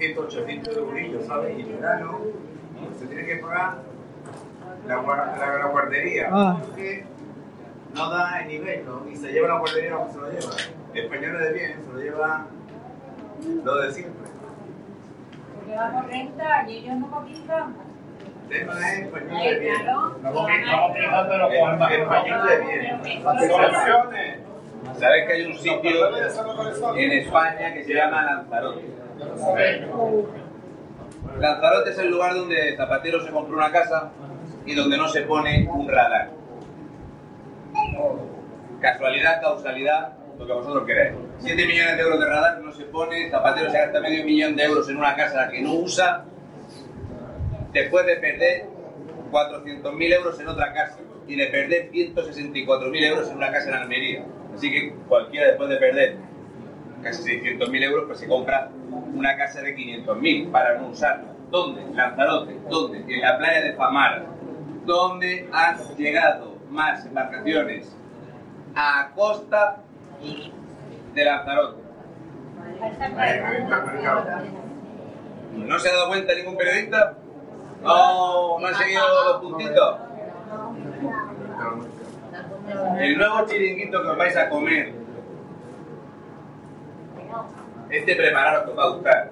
700, 800 euros, ¿sabes? Y en verano se tiene que pagar la, gua- la, la guardería. Ah. Porque no da el nivel, ¿no? Y se lleva la guardería se lo lleva. Españoles de bien, se lo lleva lo de siempre. Porque vamos renta y ellos no cotizan. Tema es español de bien. No cotiza, pero con más. Español de bien. Soluciones. ¿Sabes que hay un sitio en España que se llama Lanzarote? Lanzarote es el lugar donde Zapatero se compró una casa y donde no se pone un radar. Casualidad, causalidad, lo que vosotros queráis. 7 millones de euros de radar no se pone, Zapatero se gasta medio millón de euros en una casa que no usa, después de perder 400.000 euros en otra casa y de perder 164.000 euros en una casa en Almería. Así que cualquiera después de perder casi 600.000 euros, pues se compra una casa de 500.000 para no usarla. ¿Dónde? Lanzarote. ¿Dónde? En la playa de Famara. ¿Dónde han llegado más embarcaciones a costa de Lanzarote? ¿No se ha dado cuenta ningún periodista? No, no han seguido los puntitos. El nuevo chiringuito que os vais a comer, este preparado que os va a gustar.